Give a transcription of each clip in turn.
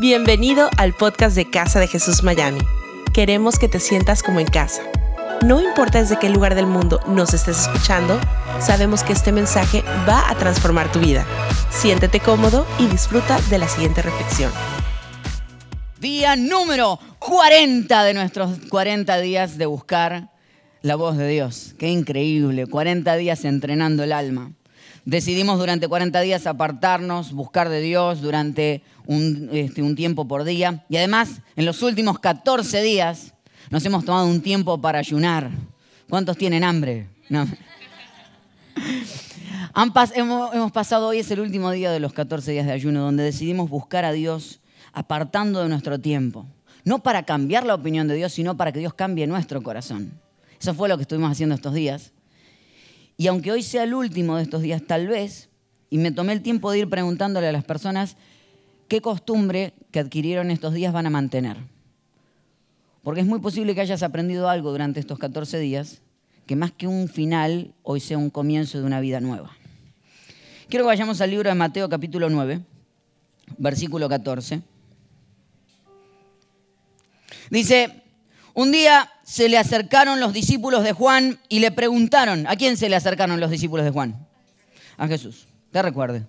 Bienvenido al podcast de Casa de Jesús Miami. Queremos que te sientas como en casa. No importa desde qué lugar del mundo nos estés escuchando, sabemos que este mensaje va a transformar tu vida. Siéntete cómodo y disfruta de la siguiente reflexión. Día número 40 de nuestros 40 días de buscar la voz de Dios. Qué increíble, 40 días entrenando el alma. Decidimos durante 40 días apartarnos, buscar de Dios durante un, este, un, tiempo por día. Y además, en los últimos 14 días nos hemos tomado un tiempo para ayunar. ¿Cuántos tienen hambre? No. hemos, hemos pasado hoy, es el último día de los 14 días de ayuno, donde decidimos buscar a Dios apartando de nuestro tiempo. No para cambiar la opinión de Dios, sino para que Dios cambie nuestro corazón. Eso fue lo que estuvimos haciendo estos días. Y aunque hoy sea el último de estos días, tal vez, y me tomé el tiempo de ir preguntándole a las personas qué costumbre que adquirieron estos días van a mantener. Porque es muy posible que hayas aprendido algo durante estos 14 días, que más que un final, hoy sea un comienzo de una vida nueva. Quiero que vayamos al libro de Mateo capítulo 9, versículo 14. Dice, un día se le acercaron los discípulos de Juan y le preguntaron, ¿a quién se le acercaron los discípulos de Juan? A Jesús. Te recuerde.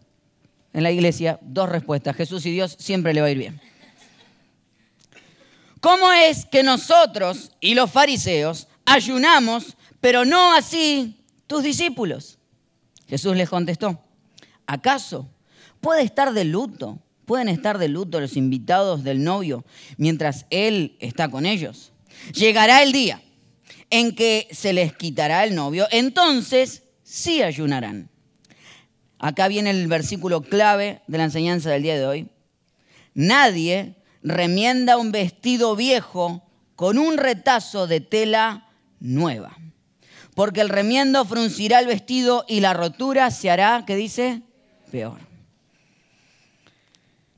En la iglesia, dos respuestas. Jesús y Dios siempre le va a ir bien. ¿Cómo es que nosotros y los fariseos ayunamos, pero no así tus discípulos? Jesús les contestó, ¿acaso puede estar de luto? ¿Pueden estar de luto los invitados del novio mientras él está con ellos? Llegará el día en que se les quitará el novio, entonces sí ayunarán. Acá viene el versículo clave de la enseñanza del día de hoy. Nadie remienda un vestido viejo con un retazo de tela nueva, porque el remiendo fruncirá el vestido y la rotura se hará, ¿qué dice? Peor.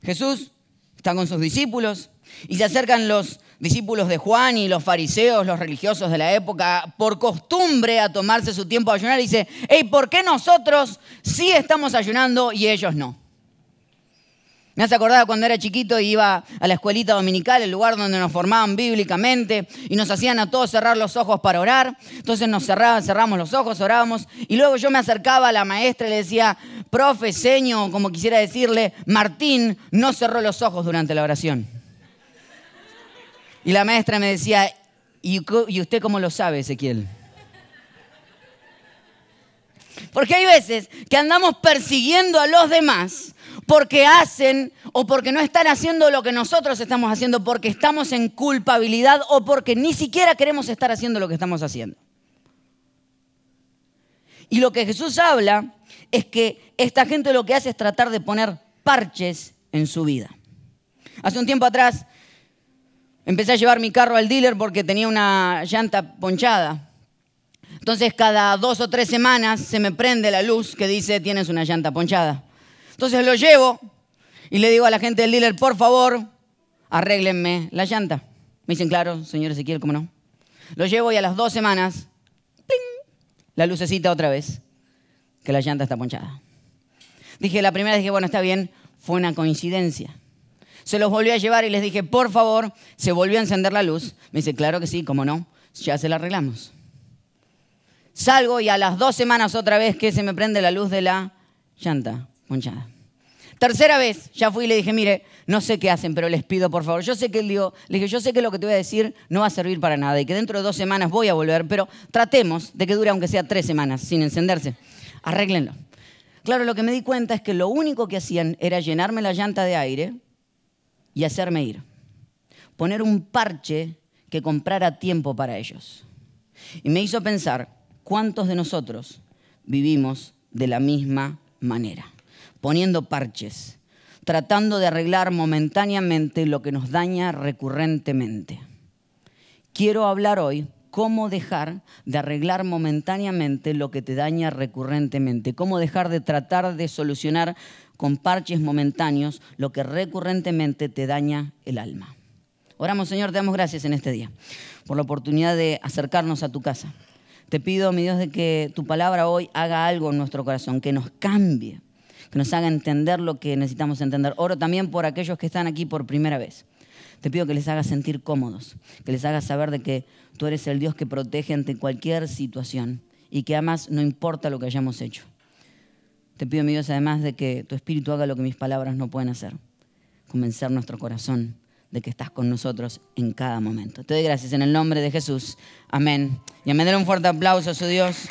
Jesús está con sus discípulos y se acercan los discípulos de Juan y los fariseos, los religiosos de la época, por costumbre a tomarse su tiempo a ayunar, dice, hey, ¿por qué nosotros sí estamos ayunando y ellos no? Me hace acordar cuando era chiquito y iba a la escuelita dominical, el lugar donde nos formaban bíblicamente y nos hacían a todos cerrar los ojos para orar. Entonces nos cerraban, cerramos los ojos, orábamos y luego yo me acercaba a la maestra y le decía, profe, seño, como quisiera decirle, Martín no cerró los ojos durante la oración. Y la maestra me decía, ¿y usted cómo lo sabe, Ezequiel? Porque hay veces que andamos persiguiendo a los demás porque hacen o porque no están haciendo lo que nosotros estamos haciendo, porque estamos en culpabilidad o porque ni siquiera queremos estar haciendo lo que estamos haciendo. Y lo que Jesús habla es que esta gente lo que hace es tratar de poner parches en su vida. Hace un tiempo atrás Empecé a llevar mi carro al dealer porque tenía una llanta ponchada. Entonces cada dos o tres semanas se me prende la luz que dice tienes una llanta ponchada. Entonces lo llevo y le digo a la gente del dealer, por favor, arréglenme la llanta. Me dicen, claro, señor Ezequiel, ¿cómo no? Lo llevo y a las dos semanas, la lucecita otra vez, que la llanta está ponchada. Dije, la primera dije, bueno, está bien, fue una coincidencia. Se los volvió a llevar y les dije, por favor, se volvió a encender la luz. Me dice, claro que sí, cómo no, ya se la arreglamos. Salgo y a las dos semanas otra vez que se me prende la luz de la llanta ponchada. Tercera vez, ya fui y le dije, mire, no sé qué hacen, pero les pido por favor. Yo sé que le dije, yo sé que lo que te voy a decir no va a servir para nada y que dentro de dos semanas voy a volver, pero tratemos de que dure aunque sea tres semanas sin encenderse. Arréglenlo. Claro, lo que me di cuenta es que lo único que hacían era llenarme la llanta de aire y hacerme ir. Poner un parche que comprara tiempo para ellos. Y me hizo pensar cuántos de nosotros vivimos de la misma manera, poniendo parches, tratando de arreglar momentáneamente lo que nos daña recurrentemente. Quiero hablar hoy cómo dejar de arreglar momentáneamente lo que te daña recurrentemente, cómo dejar de tratar de solucionar con parches momentáneos lo que recurrentemente te daña el alma. Oramos, Señor, te damos gracias en este día por la oportunidad de acercarnos a tu casa. Te pido, mi Dios, de que tu palabra hoy haga algo en nuestro corazón, que nos cambie, que nos haga entender lo que necesitamos entender. Oro también por aquellos que están aquí por primera vez. Te pido que les hagas sentir cómodos, que les hagas saber de que tú eres el Dios que protege ante cualquier situación y que amas no importa lo que hayamos hecho. Te pido, mi Dios, además de que tu Espíritu haga lo que mis palabras no pueden hacer, convencer nuestro corazón de que estás con nosotros en cada momento. Te doy gracias en el nombre de Jesús. Amén. Y a un fuerte aplauso a su Dios.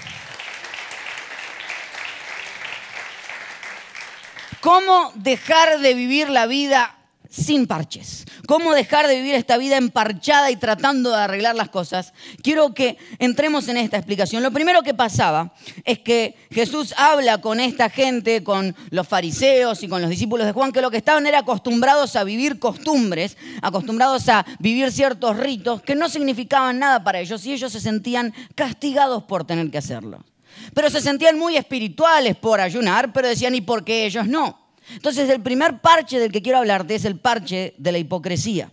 ¿Cómo dejar de vivir la vida sin parches. ¿Cómo dejar de vivir esta vida emparchada y tratando de arreglar las cosas? Quiero que entremos en esta explicación. Lo primero que pasaba es que Jesús habla con esta gente, con los fariseos y con los discípulos de Juan, que lo que estaban era acostumbrados a vivir costumbres, acostumbrados a vivir ciertos ritos que no significaban nada para ellos y ellos se sentían castigados por tener que hacerlo. Pero se sentían muy espirituales por ayunar, pero decían, ¿y por qué ellos no? Entonces el primer parche del que quiero hablarte es el parche de la hipocresía.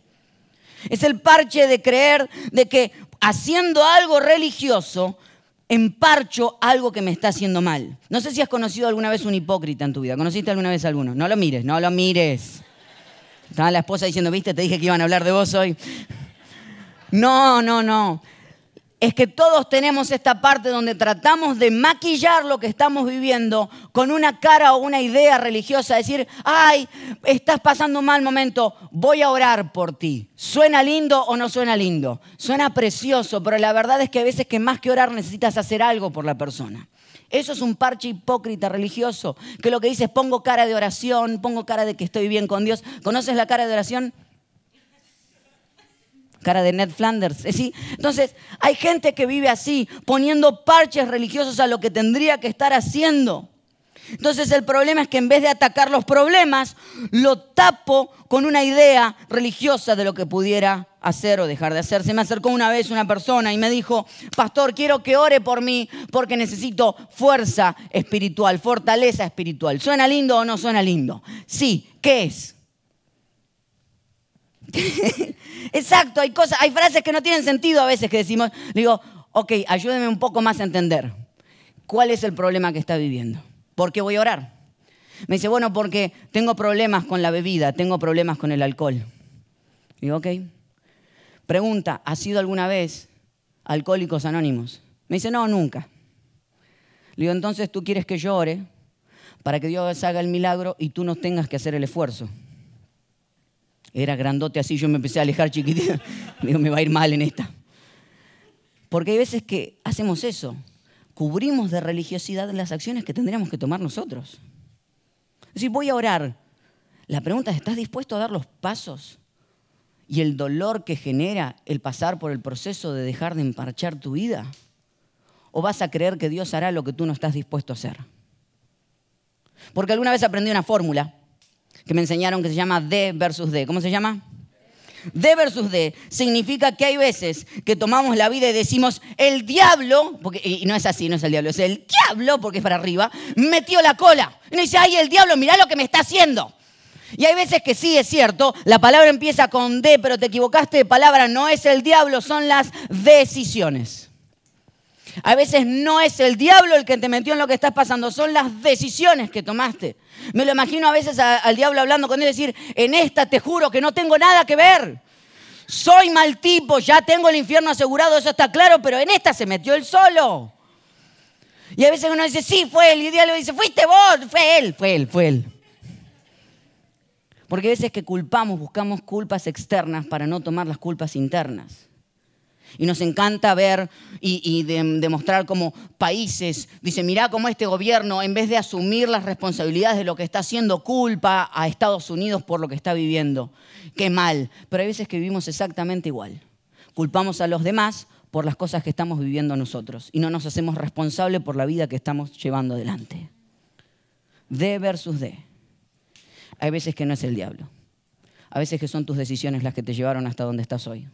Es el parche de creer de que haciendo algo religioso emparcho algo que me está haciendo mal. No sé si has conocido alguna vez un hipócrita en tu vida. ¿Conociste alguna vez alguno? No lo mires, no lo mires. Estaba la esposa diciendo, viste, te dije que iban a hablar de vos hoy. No, no, no es que todos tenemos esta parte donde tratamos de maquillar lo que estamos viviendo con una cara o una idea religiosa, decir, ay, estás pasando un mal momento, voy a orar por ti. ¿Suena lindo o no suena lindo? Suena precioso, pero la verdad es que a veces que más que orar necesitas hacer algo por la persona. Eso es un parche hipócrita religioso, que lo que dice es pongo cara de oración, pongo cara de que estoy bien con Dios. ¿Conoces la cara de oración? Cara de Ned Flanders. ¿sí? Entonces, hay gente que vive así, poniendo parches religiosos a lo que tendría que estar haciendo. Entonces el problema es que en vez de atacar los problemas, lo tapo con una idea religiosa de lo que pudiera hacer o dejar de hacer. Se me acercó una vez una persona y me dijo, pastor, quiero que ore por mí porque necesito fuerza espiritual, fortaleza espiritual. ¿Suena lindo o no suena lindo? Sí, ¿qué es? Exacto, hay cosas, hay frases que no tienen sentido a veces que decimos, digo, ok, ayúdeme un poco más a entender cuál es el problema que está viviendo. ¿Por qué voy a orar? Me dice, bueno, porque tengo problemas con la bebida, tengo problemas con el alcohol. Digo, ok. Pregunta, ¿has sido alguna vez alcohólicos anónimos? Me dice, no, nunca. Le digo, entonces tú quieres que yo ore para que Dios haga el milagro y tú no tengas que hacer el esfuerzo. Era grandote así, yo me empecé a alejar chiquitito. Digo, me va a ir mal en esta. Porque hay veces que hacemos eso. Cubrimos de religiosidad las acciones que tendríamos que tomar nosotros. Es decir, voy a orar. La pregunta es, ¿estás dispuesto a dar los pasos y el dolor que genera el pasar por el proceso de dejar de emparchar tu vida? ¿O vas a creer que Dios hará lo que tú no estás dispuesto a hacer? Porque alguna vez aprendí una fórmula que me enseñaron que se llama D versus D. ¿Cómo se llama? D versus D significa que hay veces que tomamos la vida y decimos, el diablo, porque, y no es así, no es el diablo, es el diablo, porque es para arriba, metió la cola. Y dice, ay, el diablo, mirá lo que me está haciendo. Y hay veces que sí es cierto, la palabra empieza con D, pero te equivocaste de palabra, no es el diablo, son las decisiones. A veces no es el diablo el que te metió en lo que estás pasando, son las decisiones que tomaste. Me lo imagino a veces al diablo hablando con él y decir, en esta te juro que no tengo nada que ver. Soy mal tipo, ya tengo el infierno asegurado, eso está claro, pero en esta se metió él solo. Y a veces uno dice, sí, fue él. Y el diablo dice, fuiste vos, fue él, fue él, fue él. Porque a veces que culpamos, buscamos culpas externas para no tomar las culpas internas. Y nos encanta ver y, demostrar como países, dice, mirá cómo este gobierno, en vez de asumir las responsabilidades de lo que está haciendo, culpa a Estados Unidos por lo que está viviendo. Qué mal. Pero hay veces que vivimos exactamente igual. Culpamos a los demás por las cosas que estamos viviendo nosotros y no nos hacemos responsables por la vida que estamos llevando adelante. D versus D. Hay veces que no es el diablo. A veces que son tus decisiones las que te llevaron hasta donde estás hoy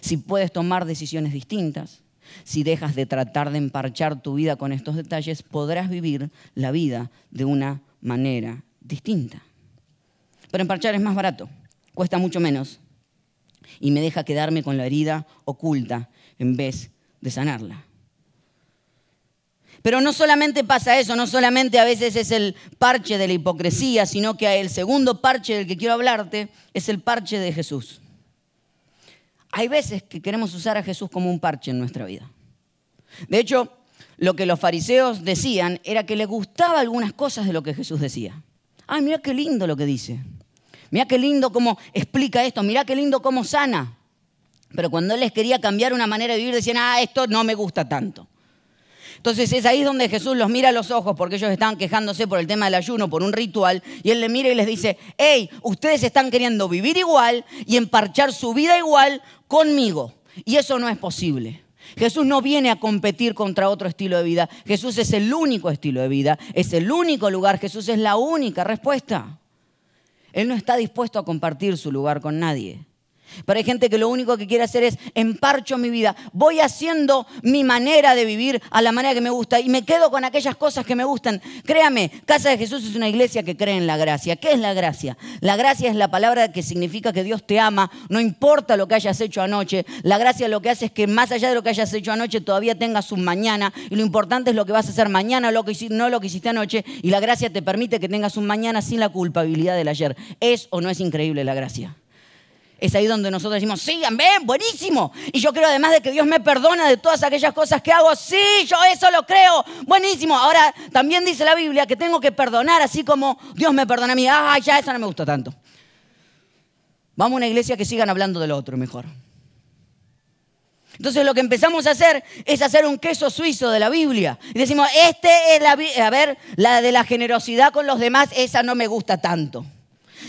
si puedes tomar decisiones distintas, si dejas de tratar de emparchar tu vida con estos detalles, podrás vivir la vida de una manera distinta. Pero emparchar es más barato, cuesta mucho menos y me deja quedarme con la herida oculta en vez de sanarla. Pero no solamente pasa eso, no solamente a veces es el parche de la hipocresía, sino que el segundo parche del que quiero hablarte es el parche de Jesús. Hay veces que queremos usar a Jesús como un parche en nuestra vida. De hecho, lo que los fariseos decían era que les gustaba algunas cosas de lo que Jesús decía. Ay, mira qué lindo lo que dice. Mira qué lindo cómo explica esto. Mira qué lindo cómo sana. Pero cuando él les quería cambiar una manera de vivir, decían, ah, esto no me gusta tanto. Entonces es ahí donde Jesús los mira a los ojos porque ellos estaban quejándose por el tema del ayuno, por un ritual, y él les mira y les dice, hey, ustedes están queriendo vivir igual y emparchar su vida igual conmigo. Y eso no es posible. Jesús no viene a competir contra otro estilo de vida. Jesús es el único estilo de vida, es el único lugar, Jesús es la única respuesta. Él no está dispuesto a compartir su lugar con nadie. Pero hay gente que lo único que quiere hacer es emparcho mi vida. Voy haciendo mi manera de vivir a la manera que me gusta y me quedo con aquellas cosas que me gustan. Créame, Casa de Jesús es una iglesia que cree en la gracia. ¿Qué es la gracia? La gracia es la palabra que significa que Dios te ama, no importa lo que hayas hecho anoche. La gracia lo que hace es que más allá de lo que hayas hecho anoche todavía tengas un mañana y lo importante es lo que vas a hacer mañana, no lo que hiciste anoche. Y la gracia te permite que tengas un mañana sin la culpabilidad del ayer. ¿Es o no es increíble la gracia? Es ahí donde nosotros decimos, sí, amén, buenísimo. Y yo creo además de que Dios me perdona de todas aquellas cosas que hago, sí, yo eso lo creo, buenísimo. Ahora también dice la Biblia que tengo que perdonar así como Dios me perdona a mí. Ah, ya eso no me gusta tanto. Vamos a una iglesia que sigan hablando del otro mejor. Entonces lo que empezamos a hacer es hacer un queso suizo de la Biblia. Y decimos, este es la, a ver, la de la generosidad con los demás, esa no me gusta tanto.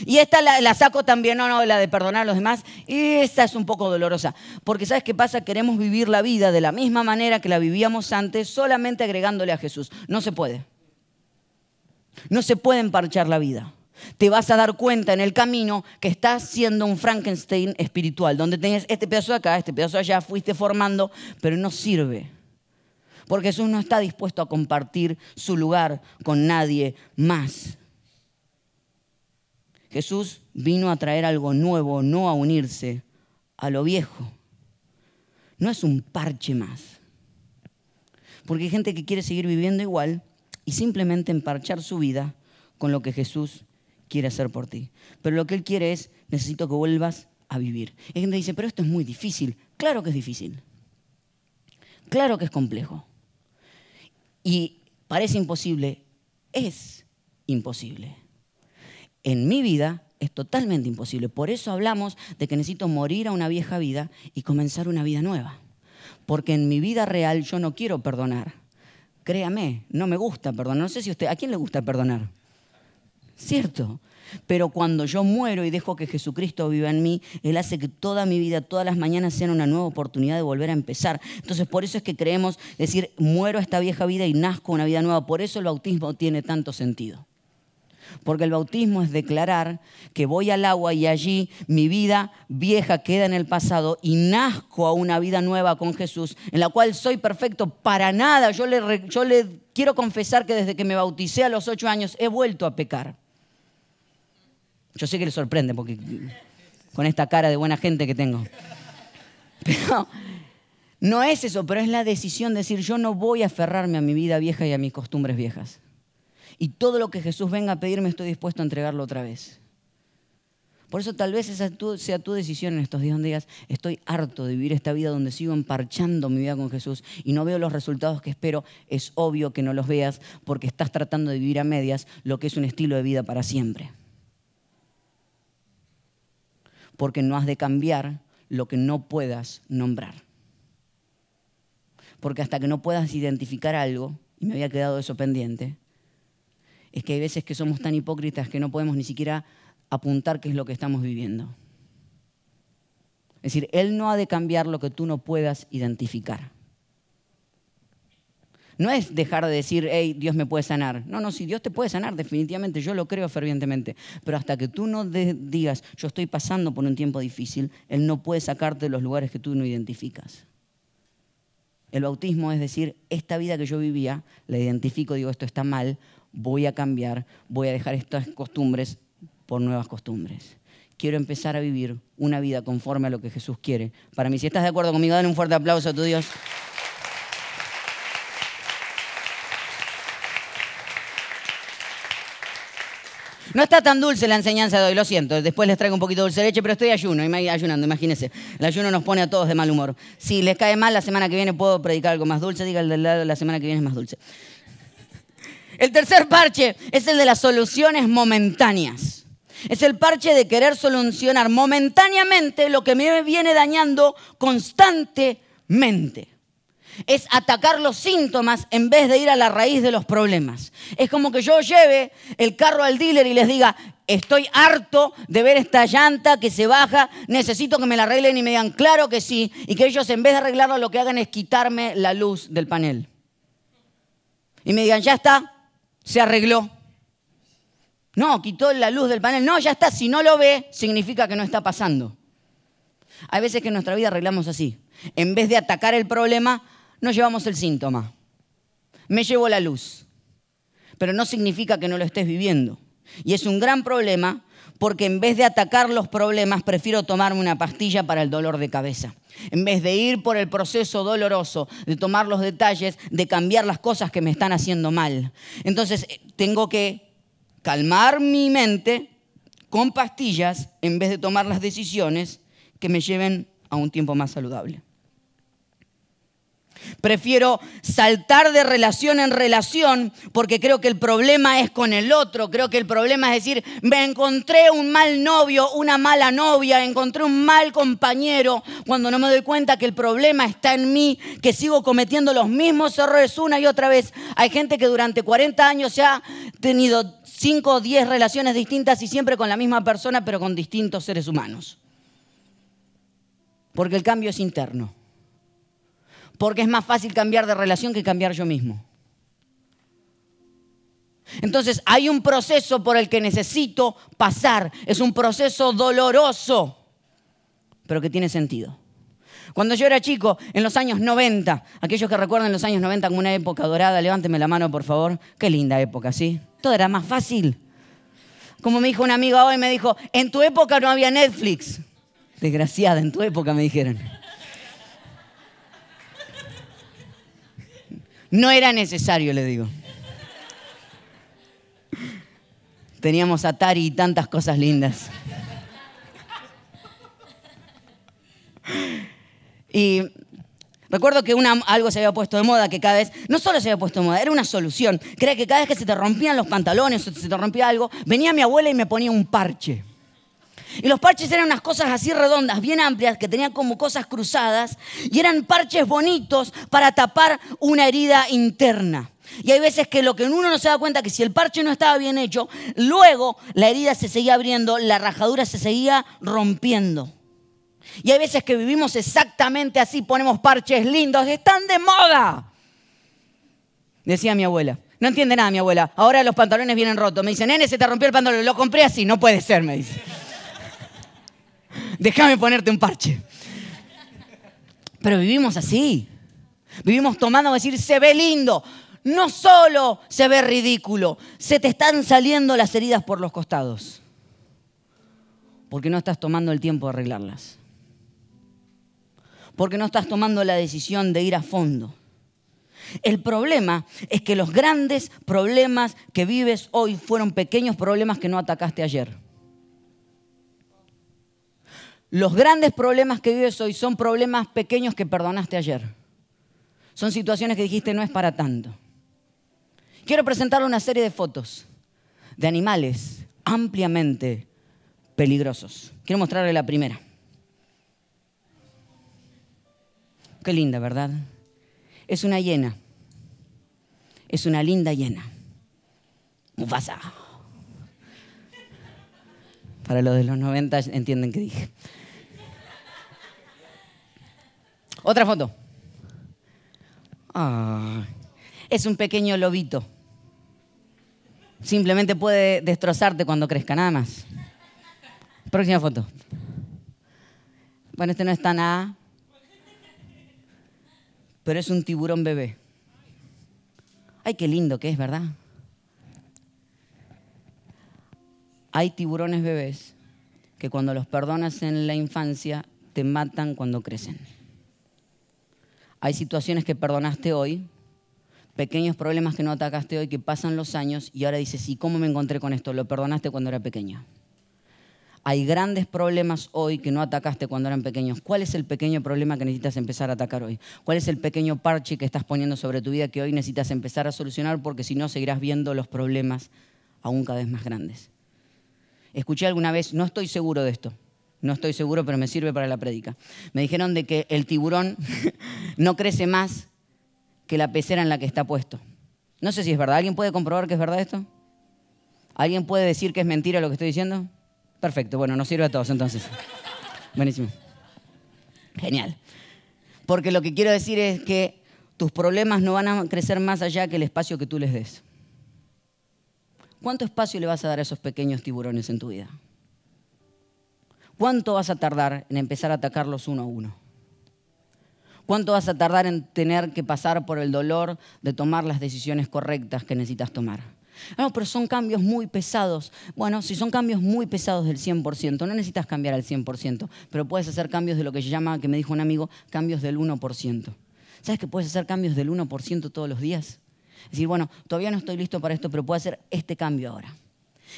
Y esta la, saco también, no, no, la de perdonar a los demás. Y esta es un poco dolorosa. Porque ¿sabes qué pasa? Queremos vivir la vida de la misma manera que la vivíamos antes, solamente agregándole a Jesús. No se puede. No se puede emparchar la vida. Te vas a dar cuenta en el camino que estás siendo un Frankenstein espiritual, donde tenés este pedazo de acá, este pedazo de allá, fuiste formando, pero no sirve. Porque Jesús no está dispuesto a compartir su lugar con nadie más. Jesús vino a traer algo nuevo, no a unirse a lo viejo. No es un parche más. Porque hay gente que quiere seguir viviendo igual y simplemente emparchar su vida con lo que Jesús quiere hacer por ti. Pero lo que Él quiere es, necesito que vuelvas a vivir. Hay gente que dice, pero esto es muy difícil. Claro que es difícil. Claro que es complejo. Y parece imposible. Es imposible en mi vida es totalmente imposible. Por eso hablamos de que necesito morir a una vieja vida y comenzar una vida nueva. Porque en mi vida real yo no quiero perdonar. Créame, no me gusta perdonar. No sé si usted, ¿a quién le gusta perdonar? Cierto. Pero cuando yo muero y dejo que Jesucristo viva en mí, Él hace que toda mi vida, todas las mañanas sean una nueva oportunidad de volver a empezar. Entonces, por eso es que creemos decir, muero a esta vieja vida y nazco una vida nueva. Por eso el bautismo tiene tanto sentido. Porque el bautismo es declarar que voy al agua y allí mi vida vieja queda en el pasado y nazco a una vida nueva con Jesús, en la cual soy perfecto para nada. Yo le, quiero confesar que desde que me bauticé a los ocho años he vuelto a pecar. Yo sé que le sorprende porque con esta cara de buena gente que tengo. Pero no es eso, pero es la decisión de decir yo no voy a aferrarme a mi vida vieja y a mis costumbres viejas. Y todo lo que Jesús venga a pedirme estoy dispuesto a entregarlo otra vez. Por eso tal vez esa sea tu decisión en estos días donde digas, estoy harto de vivir esta vida donde sigo emparchando mi vida con Jesús y no veo los resultados que espero. Es obvio que no los veas porque estás tratando de vivir a medias lo que es un estilo de vida para siempre. Porque no has de cambiar lo que no puedas nombrar. Porque hasta que no puedas identificar algo, y me había quedado eso pendiente, es que hay veces que somos tan hipócritas que no podemos ni siquiera apuntar qué es lo que estamos viviendo. Es decir, Él no ha de cambiar lo que tú no puedas identificar. No es dejar de decir, hey, Dios me puede sanar. No, no, si Dios te puede sanar, definitivamente, yo lo creo fervientemente. Pero hasta que tú no digas, yo estoy pasando por un tiempo difícil, Él no puede sacarte de los lugares que tú no identificas. El bautismo es decir, esta vida que yo vivía, la identifico, digo, esto está mal, voy a cambiar, voy a dejar estas costumbres por nuevas costumbres. Quiero empezar a vivir una vida conforme a lo que Jesús quiere. Para mí, si estás de acuerdo conmigo, dale un fuerte aplauso a tu Dios. No está tan dulce la enseñanza de hoy, lo siento. Después les traigo un poquito de dulce de leche, pero estoy ayuno, ayunando, imagínense. El ayuno nos pone a todos de mal humor. Si les cae mal, la semana que viene puedo predicar algo más dulce. Diga el del lado, la semana que viene es más dulce. El tercer parche es el de las soluciones momentáneas. Es el parche de querer solucionar momentáneamente lo que me viene dañando constantemente es atacar los síntomas en vez de ir a la raíz de los problemas. Es como que yo lleve el carro al dealer y les diga, estoy harto de ver esta llanta que se baja, necesito que me la arreglen y me digan, claro que sí, y que ellos en vez de arreglarlo lo que hagan es quitarme la luz del panel. Y me digan, ya está, se arregló. No, quitó la luz del panel. No, ya está, si no lo ve, significa que no está pasando. Hay veces que en nuestra vida arreglamos así. En vez de atacar el problema, nos llevamos el síntoma. Me llevo la luz. Pero no significa que no lo estés viviendo. Y es un gran problema porque en vez de atacar los problemas, prefiero tomarme una pastilla para el dolor de cabeza. En vez de ir por el proceso doloroso, de tomar los detalles, de cambiar las cosas que me están haciendo mal. Entonces, eh, tengo que calmar mi mente con pastillas en vez de tomar las decisiones que me lleven a un tiempo más saludable. Prefiero saltar de relación en relación porque creo que el problema es con el otro. Creo que el problema es decir, me encontré un mal novio, una mala novia, encontré un mal compañero, cuando no me doy cuenta que el problema está en mí, que sigo cometiendo los mismos errores una y otra vez. Hay gente que durante 40 años se ha tenido 5 o 10 relaciones distintas y siempre con la misma persona, pero con distintos seres humanos. Porque el cambio es interno porque es más fácil cambiar de relación que cambiar yo mismo. Entonces hay un proceso por el que necesito pasar. Es un proceso doloroso, pero que tiene sentido. Cuando yo era chico, en los años 90, aquellos que recuerdan los años 90 como una época dorada, levánteme la mano por favor. Qué linda época, ¿sí? Todo era más fácil. Como me dijo una amiga hoy, me dijo, en tu época no había Netflix. Desgraciada, en tu época me dijeron. No era necesario, le digo. Teníamos Atari y tantas cosas lindas. Y recuerdo que algo se había puesto de moda, que cada vez, no solo se había puesto de moda, era una solución. Creía que cada vez que se te rompían los pantalones o se te rompía algo, venía mi abuela y me ponía un parche. Y los parches eran unas cosas así redondas, bien amplias, que tenían como cosas cruzadas, y eran parches bonitos para tapar una herida interna. Y hay veces que lo que uno no se da cuenta que si el parche no estaba bien hecho, luego la herida se seguía abriendo, la rajadura se seguía rompiendo. Y hay veces que vivimos exactamente así, ponemos parches lindos, están de moda. Decía mi abuela. No entiende nada mi abuela. Ahora los pantalones vienen rotos. Me dice, nene, se te rompió el pantalón. Lo compré así. No puede ser, me dice déjame ponerte un parche. Pero vivimos así. Vivimos tomando decir, se ve lindo. No solo se ve ridículo, se te están saliendo las heridas por los costados. Porque no estás tomando el tiempo de arreglarlas. Porque no estás tomando la decisión de ir a fondo. El problema es que los grandes problemas que vives hoy fueron pequeños problemas que no atacaste ayer. Los grandes problemas que vives hoy son problemas pequeños que perdonaste ayer. Son situaciones que dijiste no es para tanto. Quiero presentarle una serie de fotos de animales ampliamente peligrosos. Quiero mostrarle la primera. Qué linda, ¿verdad? Es una hiena. Es una linda hiena. Mufasa. Para los de los 90 entienden qué dije. Otra foto. Ah, es un pequeño lobito. Simplemente puede destrozarte cuando crezca, nada más. Próxima foto. Bueno, este no está nada. Pero es un tiburón bebé. Ay, qué lindo que es, ¿verdad? Hay tiburones bebés que cuando los perdonas en la infancia te matan cuando crecen. Hay situaciones que perdonaste hoy, pequeños problemas que no atacaste hoy, que pasan los años y ahora dices, ¿y cómo me encontré con esto? Lo perdonaste cuando era pequeño. Hay grandes problemas hoy que no atacaste cuando eran pequeños. ¿Cuál es el pequeño problema que necesitas empezar a atacar hoy? ¿Cuál es el pequeño parche que estás poniendo sobre tu vida que hoy necesitas empezar a solucionar porque si no seguirás viendo los problemas aún cada vez más grandes? Escuché alguna vez, no estoy seguro de esto, no estoy seguro, pero me sirve para la prédica. Me dijeron de que el tiburón no crece más que la pecera en la que está puesto. No sé si es verdad. ¿Alguien puede comprobar que es verdad esto? ¿Alguien puede decir que es mentira lo que estoy diciendo? Perfecto, bueno, nos sirve a todos entonces. Buenísimo. Genial. Porque lo que quiero decir es que tus problemas no van a crecer más allá que el espacio que tú les des. ¿Cuánto espacio le vas a dar a esos pequeños tiburones en tu vida? ¿Cuánto vas a tardar en empezar a atacarlos uno a uno? ¿Cuánto vas a tardar en tener que pasar por el dolor de tomar las decisiones correctas que necesitas tomar? No, pero son cambios muy pesados. Bueno, si son cambios muy pesados del 100%, no necesitas cambiar al 100%, pero puedes hacer cambios de lo que se llama, que me dijo un amigo, cambios del 1%. ¿Sabes que puedes hacer cambios del 1% todos los días? Es decir, bueno, todavía no estoy listo para esto, pero puedo hacer este cambio ahora.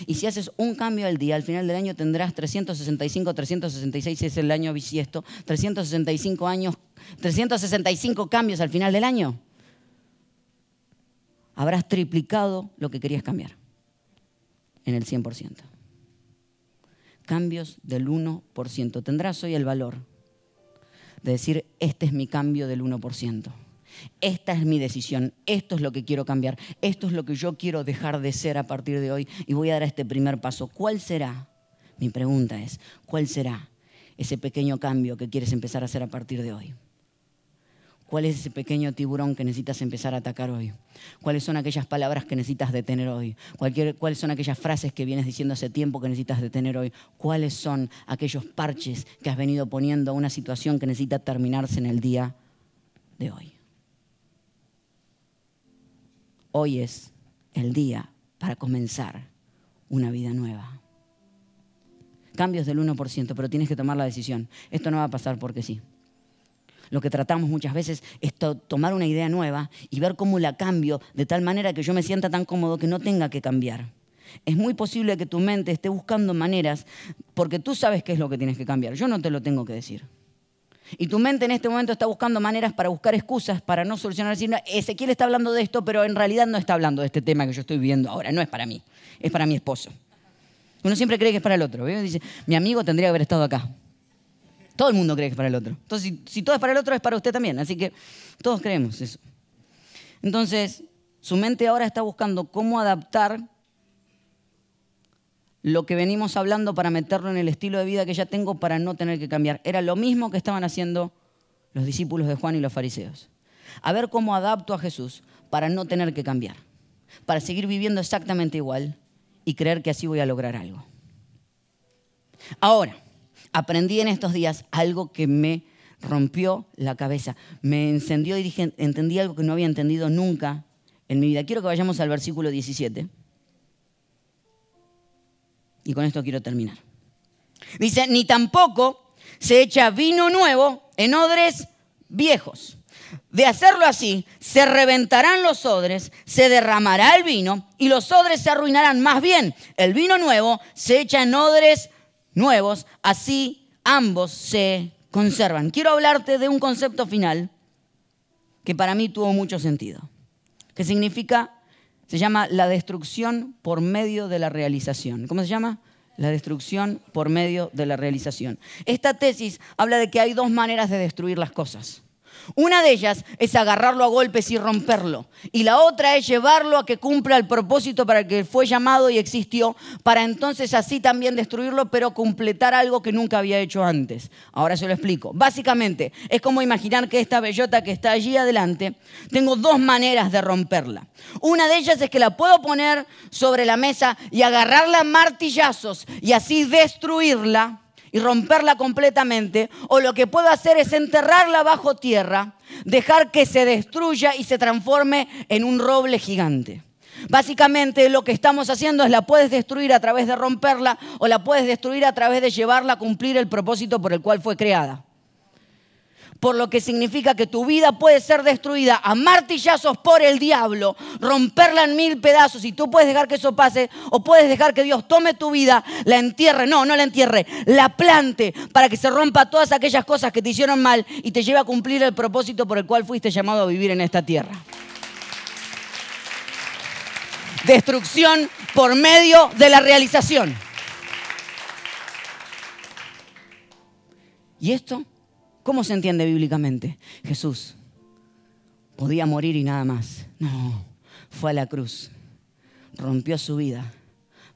Y si haces un cambio al día, al final del año tendrás 365, 366 es el año bisiesto, 365 años, 365 cambios al final del año habrás triplicado lo que querías cambiar en el 100%. Cambios del 1%. Tendrás hoy el valor de decir, este es mi cambio del 1%. Esta es mi decisión, esto es lo que quiero cambiar, esto es lo que yo quiero dejar de ser a partir de hoy y voy a dar este primer paso. ¿Cuál será? Mi pregunta es, ¿cuál será ese pequeño cambio que quieres empezar a hacer a partir de hoy? ¿Cuál es ese pequeño tiburón que necesitas empezar a atacar hoy? ¿Cuáles son aquellas palabras que necesitas detener hoy? ¿Cuáles son aquellas frases que vienes diciendo hace tiempo que necesitas detener hoy? ¿Cuáles son aquellos parches que has venido poniendo a una situación que necesita terminarse en el día de hoy? Hoy es el día para comenzar una vida nueva. Cambios del 1%, pero tienes que tomar la decisión. Esto no va a pasar porque sí. Lo que tratamos muchas veces es tomar una idea nueva y ver cómo la cambio de tal manera que yo me sienta tan cómodo que no tenga que cambiar. Es muy posible que tu mente esté buscando maneras porque tú sabes qué es lo que tienes que cambiar. Yo no te lo tengo que decir. Y tu mente en este momento está buscando maneras para buscar excusas para no solucionar. Decir, Ezequiel está hablando de esto, pero en realidad no está hablando de este tema que yo estoy viviendo ahora. No es para mí, es para mi esposo. Uno siempre cree que es para el otro. Dice, mi amigo tendría que haber estado acá. Todo el mundo cree que es para el otro. Entonces, si, todo es para el otro, es para usted también. Así que todos creemos eso. Entonces, su mente ahora está buscando cómo adaptar lo que venimos hablando para meterlo en el estilo de vida que ya tengo para no tener que cambiar. Era lo mismo que estaban haciendo los discípulos de Juan y los fariseos. A ver cómo adapto a Jesús para no tener que cambiar, para seguir viviendo exactamente igual y creer que así voy a lograr algo. Ahora, aprendí en estos días algo que me rompió la cabeza. Me encendió y dije, entendí algo que no había entendido nunca en mi vida. Quiero que vayamos al versículo 17. Y con esto quiero terminar. Dice, ni tampoco se echa vino nuevo en odres viejos. De hacerlo así, se reventarán los odres, se derramará el vino y los odres se arruinarán. Más bien, el vino nuevo se echa en odres nuevos, así ambos se conservan. Quiero hablarte de un concepto final que para mí tuvo mucho sentido, que significa, se llama la destrucción por medio de la realización. ¿Cómo se llama? La destrucción por medio de la realización. Esta tesis habla de que hay dos maneras de destruir las cosas. Una de ellas es agarrarlo a golpes y romperlo. Y la otra es llevarlo a que cumpla el propósito para el que fue llamado y existió, para entonces así también destruirlo, pero completar algo que nunca había hecho antes. Ahora se lo explico. Básicamente, es como imaginar que esta bellota que está allí adelante, tengo dos maneras de romperla. Una de ellas es que la puedo poner sobre la mesa y agarrarla a martillazos y así destruirla y romperla completamente, o lo que puedo hacer es enterrarla bajo tierra, dejar que se destruya y se transforme en un roble gigante. Básicamente lo que estamos haciendo es la puedes destruir a través de romperla o la puedes destruir a través de llevarla a cumplir el propósito por el cual fue creada. Por lo que significa que tu vida puede ser destruida a martillazos por el diablo, romperla en mil pedazos y tú puedes dejar que eso pase o puedes dejar que Dios tome tu vida, la entierre, no, no la entierre, la plante para que se rompa todas aquellas cosas que te hicieron mal y te lleve a cumplir el propósito por el cual fuiste llamado a vivir en esta tierra. Destrucción por medio de la realización. ¿Y esto ¿Cómo se entiende bíblicamente? Jesús podía morir y nada más. No, fue a la cruz, rompió su vida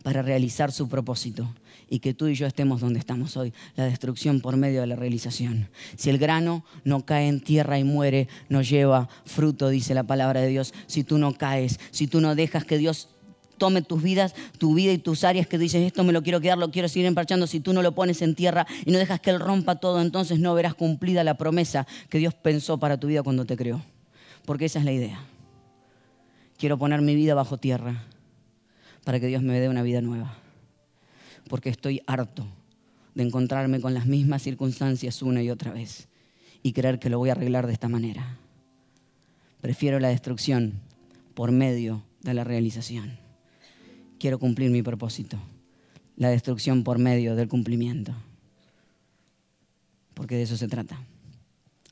para realizar su propósito y que tú y yo estemos donde estamos hoy, la destrucción por medio de la realización. Si el grano no cae en tierra y muere, no lleva fruto, dice la palabra de Dios. Si tú no caes, si tú no dejas que Dios tome tus vidas, tu vida y tus áreas que dices, esto me lo quiero quedar, lo quiero seguir emparchando, si tú no lo pones en tierra y no dejas que Él rompa todo, entonces no verás cumplida la promesa que Dios pensó para tu vida cuando te creó. Porque esa es la idea. Quiero poner mi vida bajo tierra para que Dios me dé una vida nueva. Porque estoy harto de encontrarme con las mismas circunstancias una y otra vez y creer que lo voy a arreglar de esta manera. Prefiero la destrucción por medio de la realización quiero cumplir mi propósito. La destrucción por medio del cumplimiento. Porque de eso se trata.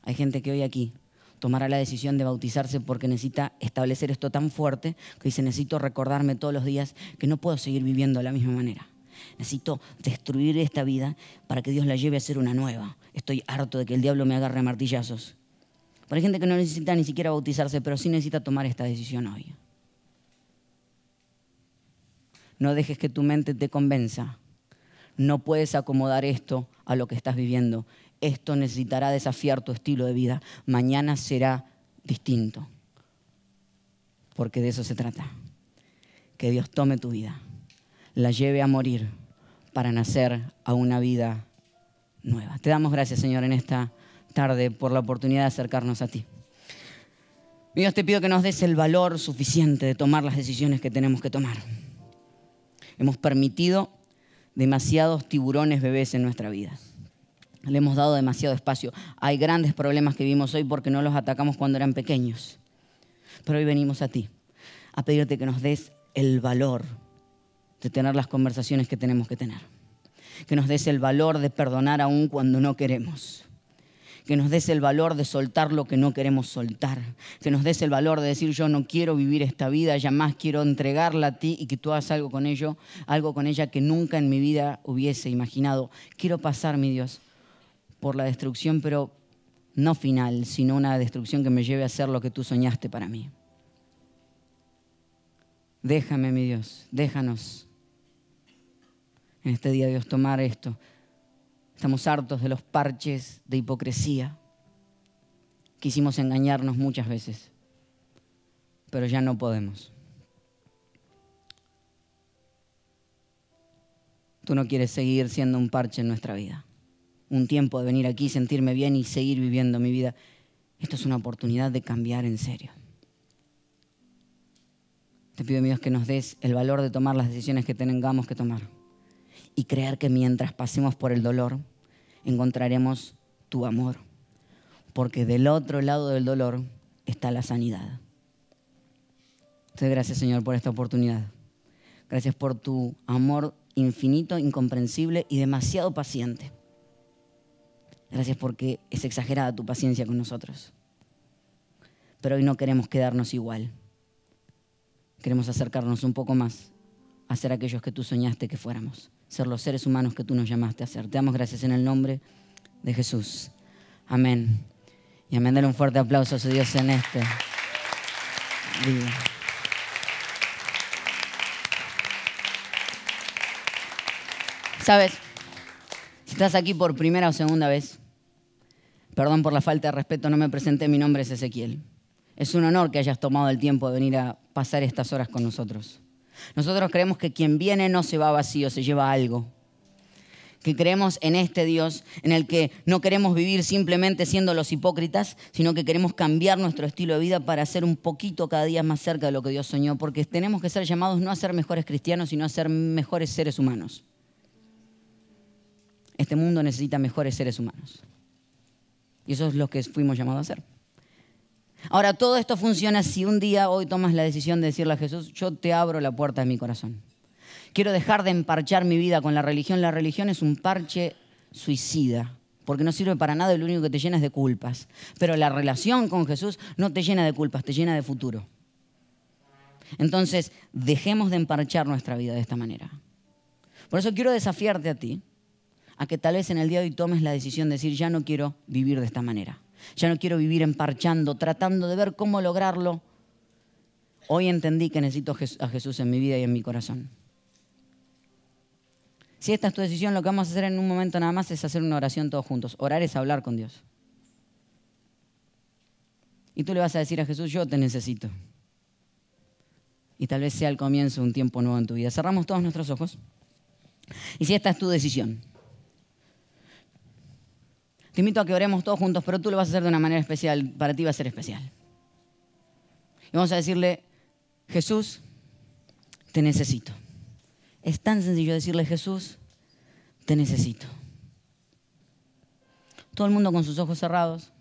Hay gente que hoy aquí tomará la decisión de bautizarse porque necesita establecer esto tan fuerte que dice, necesito recordarme todos los días que no puedo seguir viviendo de la misma manera. Necesito destruir esta vida para que Dios la lleve a ser una nueva. Estoy harto de que el diablo me agarre a martillazos. Pero hay gente que no necesita ni siquiera bautizarse, pero sí necesita tomar esta decisión hoy. No dejes que tu mente te convenza. No puedes acomodar esto a lo que estás viviendo. Esto necesitará desafiar tu estilo de vida. Mañana será distinto. Porque de eso se trata. Que Dios tome tu vida, la lleve a morir para nacer a una vida nueva. Te damos gracias, Señor, en esta tarde por la oportunidad de acercarnos a ti. Dios, te pido que nos des el valor suficiente de tomar las decisiones que tenemos que tomar. Hemos permitido demasiados tiburones bebés en nuestra vida. Le hemos dado demasiado espacio. Hay grandes problemas que vimos hoy porque no los atacamos cuando eran pequeños. Pero hoy venimos a ti a pedirte que nos des el valor de tener las conversaciones que tenemos que tener. Que nos des el valor de perdonar aún cuando no queremos que nos des el valor de soltar lo que no queremos soltar, que nos des el valor de decir yo no quiero vivir esta vida, ya más quiero entregarla a ti y que tú hagas algo con ello, algo con ella que nunca en mi vida hubiese imaginado. Quiero pasar, mi Dios, por la destrucción, pero no final, sino una destrucción que me lleve a hacer lo que tú soñaste para mí. Déjame, mi Dios, déjanos en este día, Dios, tomar esto Estamos hartos de los parches de hipocresía. Quisimos engañarnos muchas veces, pero ya no podemos. Tú no quieres seguir siendo un parche en nuestra vida. Un tiempo de venir aquí, sentirme bien y seguir viviendo mi vida. Esto es una oportunidad de cambiar en serio. Te pido, mi Dios, que nos des el valor de tomar las decisiones que tengamos que tomar y creer que mientras pasemos por el dolor, encontraremos tu amor, porque del otro lado del dolor está la sanidad. Entonces, gracias Señor por esta oportunidad. Gracias por tu amor infinito, incomprensible y demasiado paciente. Gracias porque es exagerada tu paciencia con nosotros. Pero hoy no queremos quedarnos igual. Queremos acercarnos un poco más a ser aquellos que tú soñaste que fuéramos ser los seres humanos que tú nos llamaste a ser. Te damos gracias en el nombre de Jesús. Amén. Y amén. Dale un fuerte aplauso a su Dios en este día. ¿Sabes? Si estás aquí por primera o segunda vez, perdón por la falta de respeto, no me presenté, mi nombre es Ezequiel. Es un honor que hayas tomado el tiempo de venir a pasar estas horas con nosotros. Nosotros creemos que quien viene no se va vacío, se lleva algo. Que creemos en este Dios en el que no queremos vivir simplemente siendo los hipócritas, sino que queremos cambiar nuestro estilo de vida para ser un poquito cada día más cerca de lo que Dios soñó, porque tenemos que ser llamados no a ser mejores cristianos, sino a ser mejores seres humanos. Este mundo necesita mejores seres humanos. Y eso es lo que fuimos llamados a hacer. Ahora, todo esto funciona si un día hoy tomas la decisión de decirle a Jesús, yo te abro la puerta de mi corazón. Quiero dejar de emparchar mi vida con la religión. La religión es un parche suicida, porque no sirve para nada lo único que te llena es de culpas. Pero la relación con Jesús no te llena de culpas, te llena de futuro. Entonces, dejemos de emparchar nuestra vida de esta manera. Por eso quiero desafiarte a ti, a que tal vez en el día de hoy tomes la decisión de decir, ya no quiero vivir de esta manera. Ya no quiero vivir emparchando, tratando de ver cómo lograrlo. Hoy entendí que necesito a Jesús en mi vida y en mi corazón. Si esta es tu decisión, lo que vamos a hacer en un momento nada más es hacer una oración todos juntos. Orar es hablar con Dios. Y tú le vas a decir a Jesús, yo te necesito. Y tal vez sea el comienzo de un tiempo nuevo en tu vida. Cerramos todos nuestros ojos. Y si esta es tu decisión, te invito a que oremos todos juntos, pero tú lo vas a hacer de una manera especial. Para ti va a ser especial. Y vamos a decirle, Jesús, te necesito. Es tan sencillo decirle, Jesús, te necesito. Todo el mundo con sus ojos cerrados,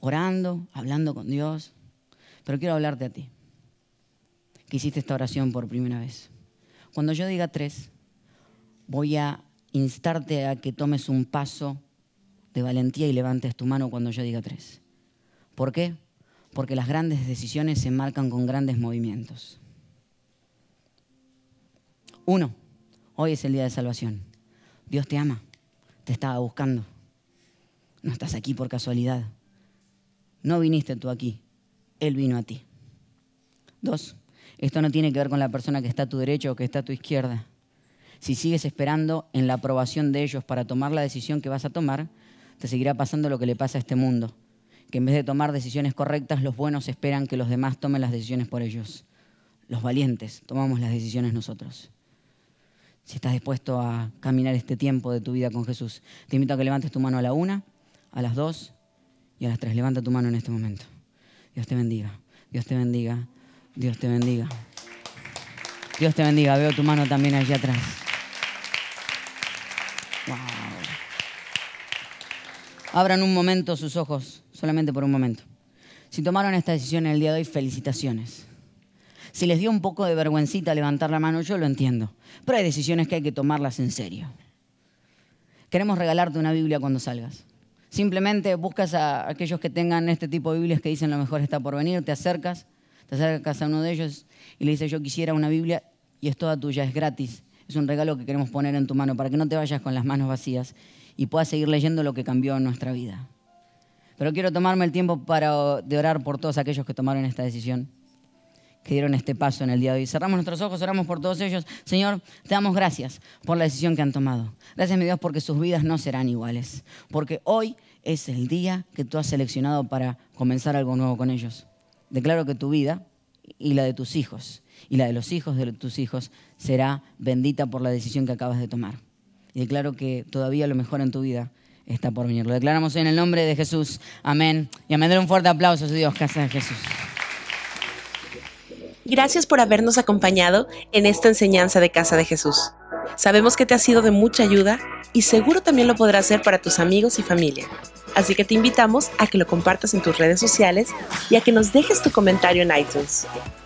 orando, hablando con Dios. Pero quiero hablarte a ti, que hiciste esta oración por primera vez. Cuando yo diga tres, voy a instarte a que tomes un paso de valentía y levantes tu mano cuando yo diga tres. ¿Por qué? Porque las grandes decisiones se marcan con grandes movimientos. Uno, hoy es el día de salvación. Dios te ama, te estaba buscando. No estás aquí por casualidad. No viniste tú aquí, Él vino a ti. Dos, esto no tiene que ver con la persona que está a tu derecha o que está a tu izquierda. Si sigues esperando en la aprobación de ellos para tomar la decisión que vas a tomar, te seguirá pasando lo que le pasa a este mundo, que en vez de tomar decisiones correctas, los buenos esperan que los demás tomen las decisiones por ellos. Los valientes tomamos las decisiones nosotros. Si estás dispuesto a caminar este tiempo de tu vida con Jesús, te invito a que levantes tu mano a la una, a las dos y a las tres. Levanta tu mano en este momento. Dios te bendiga, Dios te bendiga, Dios te bendiga. Dios te bendiga. Veo tu mano también allí atrás. Abran un momento sus ojos, solamente por un momento. Si tomaron esta decisión el día de hoy, felicitaciones. Si les dio un poco de vergüencita levantar la mano, yo lo entiendo. Pero hay decisiones que hay que tomarlas en serio. Queremos regalarte una Biblia cuando salgas. Simplemente buscas a aquellos que tengan este tipo de Biblias que dicen lo mejor está por venir, te acercas, te acercas a uno de ellos y le dices yo quisiera una Biblia y es toda tuya, es gratis. Es un regalo que queremos poner en tu mano para que no te vayas con las manos vacías y puedas seguir leyendo lo que cambió en nuestra vida. Pero quiero tomarme el tiempo para, orar por todos aquellos que tomaron esta decisión, que dieron este paso en el día de hoy. Cerramos nuestros ojos, oramos por todos ellos. Señor, te damos gracias por la decisión que han tomado. Gracias, mi Dios, porque sus vidas no serán iguales. Porque hoy es el día que tú has seleccionado para comenzar algo nuevo con ellos. Declaro que tu vida y la de tus hijos y la de los hijos de tus hijos será bendita por la decisión que acabas de tomar y declaro que todavía lo mejor en tu vida está por venir. Lo declaramos en el nombre de Jesús. Amén. Y amén. un fuerte aplauso, Dios, casa de Jesús. Gracias por habernos acompañado en esta enseñanza de Casa de Jesús. Sabemos que te ha sido de mucha ayuda y seguro también lo podrás hacer para tus amigos y familia. Así que te invitamos a que lo compartas en tus redes sociales y a que nos dejes tu comentario en iTunes.